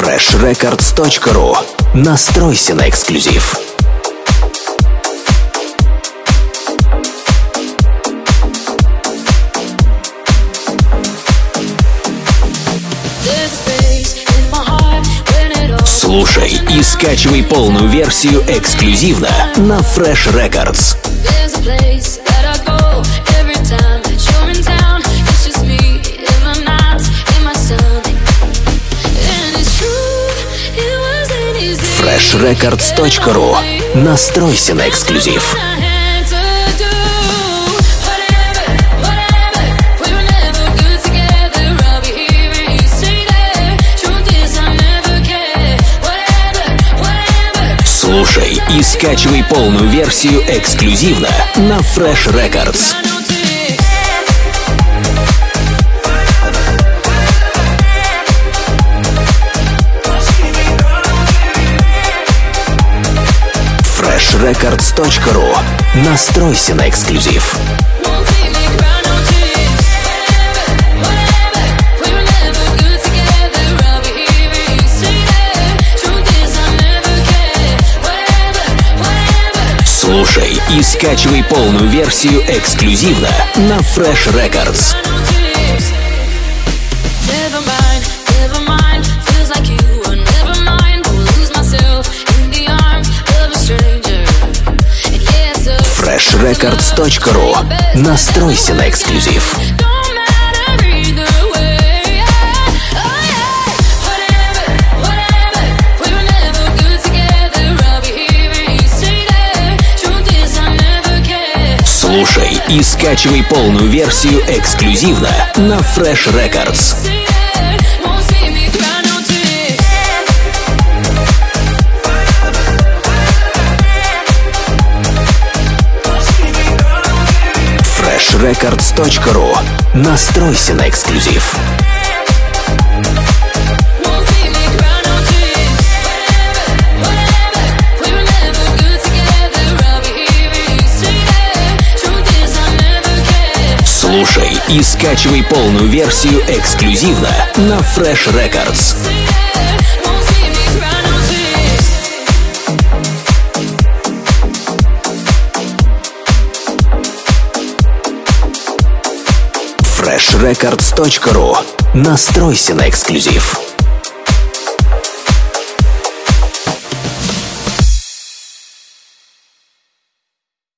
freshrecords.ru Настройся на эксклюзив. Слушай и скачивай полную версию эксклюзивно на Fresh Records. freshrecords.ru Настройся на эксклюзив. Слушай и скачивай полную версию эксклюзивно на Fresh Records. freshrecords.ru Настройся на эксклюзив. Слушай и скачивай полную версию эксклюзивно на Fresh Records. freshrecords.ru Настройся на эксклюзив. Слушай и скачивай полную версию эксклюзивно на Fresh Records. freshrecords.ru Настройся на эксклюзив. Слушай и скачивай полную версию эксклюзивно на Fresh Records. freshrecords.ru Настройся на эксклюзив.